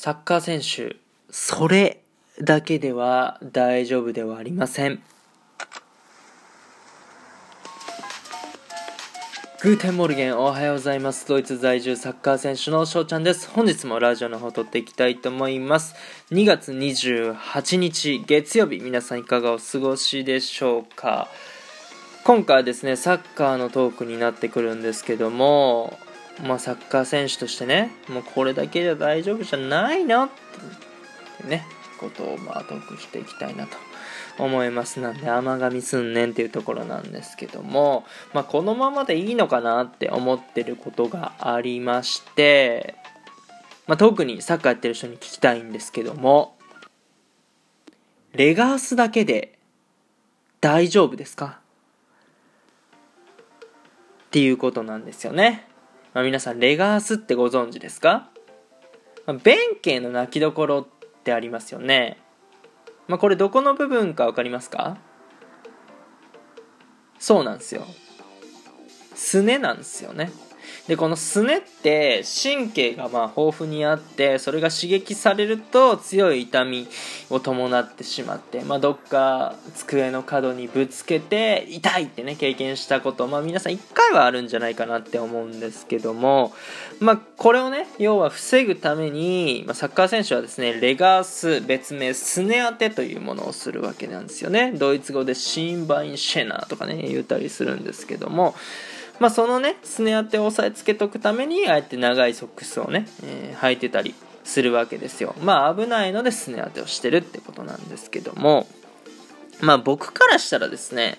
サッカー選手、それだけでは大丈夫ではありません。 Guten Morgen おはようございます。ドイツ在住サッカー選手の翔ちゃんです。本日もラジオの方撮っていきたいと思います。2月28日月曜日、皆さんいかがお過ごしでしょうか今回はですね、サッカーのトークになってくるんですけども、まあ、サッカー選手としてね、もうこれだけじゃ大丈夫じゃないのってね、ことをまあトークしていきたいなと思いますなんで甘噛みすんねんっていうところなんですけども、まあ、このままでいいのかなって思ってることがありまして、まあ、特にサッカーやってる人に聞きたいんですけどもレガースだけで大丈夫ですか？っていうことなんですよね。まあ、皆さん、レガースってご存知ですか、まあ、弁慶の泣きどころってありますよね。まあ、これどこの部分か分かりますか？そうなんですよ。すねなんですよね。でこのすねって神経がまあ豊富にあってそれが刺激されると強い痛みを伴ってしまって、まあ、どっか机の角にぶつけて痛いってね経験したこと、まあ、皆さん1回はあるんじゃないかなって思うんですけども、まあ、これをね要は防ぐために、まあ、サッカー選手はですねレガース別名すね当てというものをするわけなんですよね。ドイツ語でシンバインシェナーとかね言ったりするんですけどもまあ、そのねすね当てを押さえつけとくためにああやって長いソックスをね、えー、履いてたりするわけですよ。まあ危ないのですね当てをしてるってことなんですけども。まあ僕からしたらですね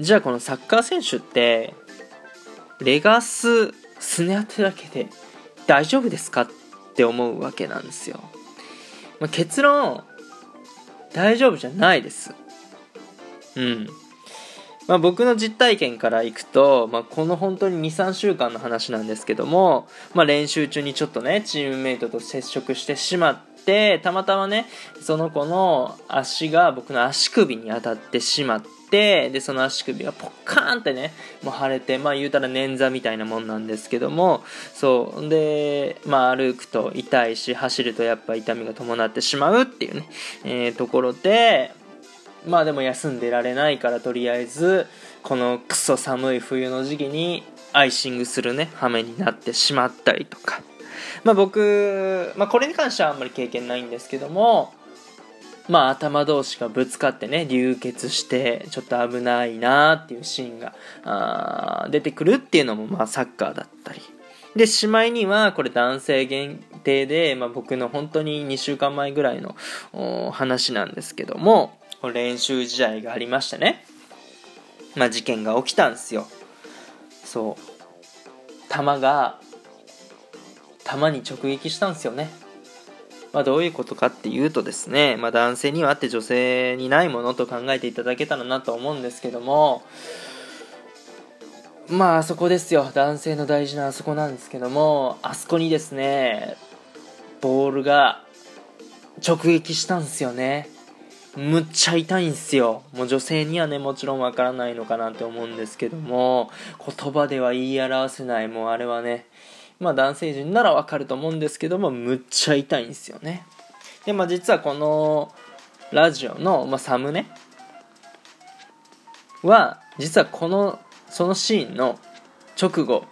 じゃあこのサッカー選手ってレガスすね当てだけで大丈夫ですか？って思うわけなんですよ、まあ、結論大丈夫じゃないです。うん。まあ、僕の実体験からいくと、まあ、この本当に23週間の話なんですけども、まあ、練習中にちょっとねチームメイトと接触してしまってたまたまねその子の足が僕の足首に当たってしまってでその足首がポッカーンってねもう腫れてまあ言うたら捻挫みたいなもんなんですけどもそうでまあ歩くと痛いし走るとやっぱ痛みが伴ってしまうっていうね、えー、ところでまあでも休んでられないからとりあえずこのクソ寒い冬の時期にアイシングするね羽目になってしまったりとか。まあ僕、まあ、これに関してはあんまり経験ないんですけどもまあ頭同士がぶつかってね流血してちょっと危ないなっていうシーンがあ出てくるっていうのもまあサッカーだったり。でしまいにはこれ男性限定で、まあ、僕の本当に2週間前ぐらいの話なんですけども練習試合がありましてね、まあ、事件が起きたんですよ。そう。弾が弾に直撃したんですよね。まあ、どういうことかっていうとですね、まあ、男性にはあって女性にないものと考えていただけたらなと思うんですけどもまああそこですよ。男性の大事なあそこなんですけどもあそこにですねボールが直撃したんですよね。むっちゃ痛いんすよ。もう女性にはね、もちろんわからないのかなって思うんですけども、言葉では言い表せない、もうあれはね、まあ男性陣ならわかると思うんですけども、むっちゃ痛いんですよね。で、まあ実はこのラジオの、まあ、サムネは、実はこの、そのシーンの直後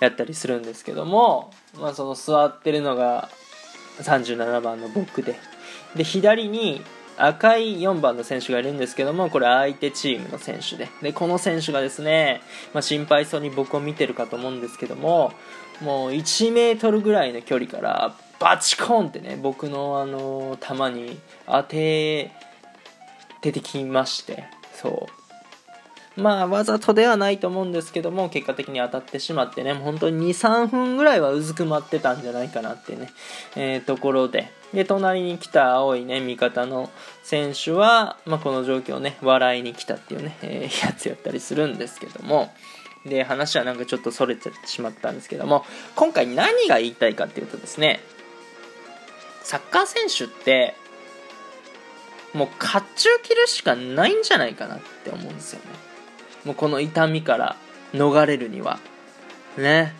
やったりするんですけども、まあその座ってるのが37番の僕で、で、左に赤い4番の選手がいるんですけどもこれ相手チームの選手で。でこの選手がですね、まあ、心配そうに僕を見てるかと思うんですけどももう1 m ぐらいの距離からバチコンってね僕のあの球に当て出てきましてそう。まあ、わざとではないと思うんですけども、結果的に当たってしまってね、本当に2、3分ぐらいはうずくまってたんじゃないかなってね、えー、ところで、で、隣に来た青いね、味方の選手は、まあ、この状況をね、笑いに来たっていうね、えー、やつやったりするんですけども、で、話はなんかちょっとそれてしまったんですけども、今回何が言いたいかっていうとですね、サッカー選手って、もう甲冑着るしかないんじゃないかなって思うんですよね。もうこの痛みから逃れるには。ね。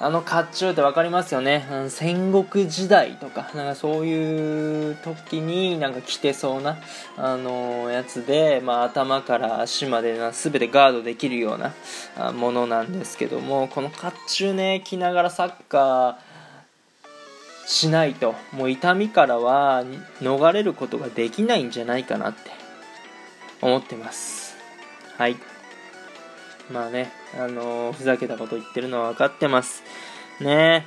あの甲冑って分かりますよね、うん、戦国時代とかなんかそういう時になんか着てそうな、あのー、やつで、まあ、頭から足までな全てガードできるようなものなんですけどもこの甲冑ね着ながらサッカーしないともう痛みからは逃れることができないんじゃないかなって思ってます。はい。まあね、あのー、ふざけたこと言ってるのは分かってます。ね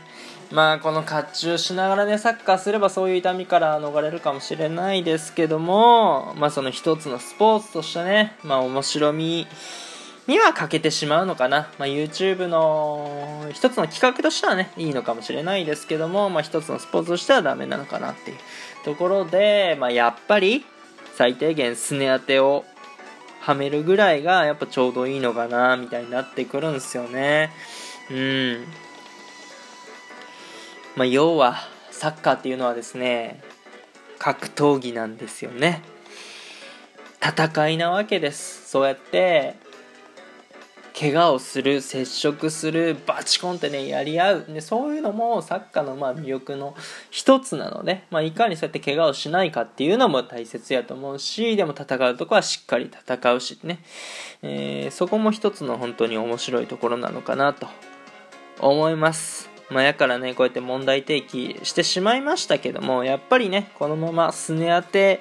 まあこの甲冑しながらねサッカーすればそういう痛みから逃れるかもしれないですけどもまあその一つのスポーツとしてねまあ面白みには欠けてしまうのかな、まあ、YouTube の一つの企画としてはねいいのかもしれないですけども、まあ、一つのスポーツとしてはダメなのかなっていうところで、まあ、やっぱり最低限すね当てをはめるぐらいがやっぱちょうどいいのかなみたいになってくるんですよね。うん。まあ要はサッカーっていうのはですね格闘技なんですよね。戦いなわけです。そうやって怪我をする接触するバチコンってねやり合う。でそういうのもサッカーのまあ魅力の一つなので、まあ、いかにそうやって怪我をしないかっていうのも大切やと思うしでも戦うとこはしっかり戦うしね、えー、そこも一つの本当に面白いところなのかなと思います。まあ、やからねこうやって問題提起してしまいましたけどもやっぱりねこのまますね当て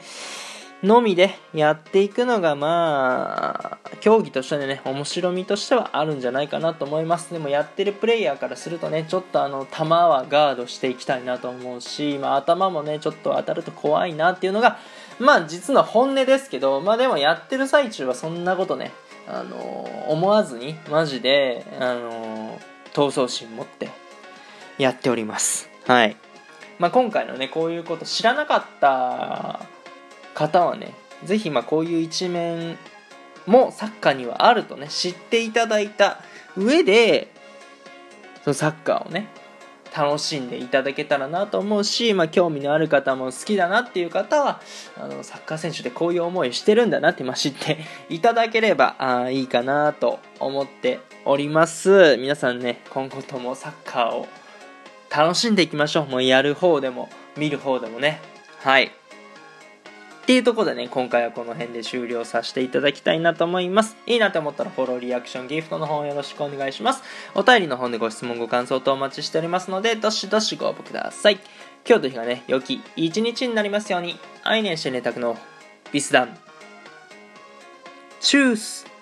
のみでやっていくのがまあ競技としてね面白みとしてはあるんじゃないかなと思います。でもやってるプレイヤーからするとねちょっとあの球はガードしていきたいなと思うし、まあ、頭もねちょっと当たると怖いなっていうのがまあ実の本音ですけどまあでもやってる最中はそんなことねあの思わずにマジであの闘争心持ってやっております。はい。まあ、今回のねこういうこと知らなかった方はね是非まこういう一面もサッカーにはあるとね知っていただいた上でそのサッカーをね楽しんでいただけたらなと思うし、まあ、興味のある方も好きだなっていう方はあのサッカー選手でこういう思いしてるんだなって、まあ、知っていただければあいいかなと思っております。皆さんね今後ともサッカーを楽しんでいきましょう。もうやる方でも見る方でもね。はい。っていうところでね、今回はこの辺で終了させていただきたいなと思います。いいなと思ったらフォロー、リアクション、ギフトの方よろしくお願いします。お便りの方でご質問、ご感想とお待ちしておりますので、どしどしご応募ください。今日という日がね、良き一日になりますように、愛年してねたくのビスダン。チュース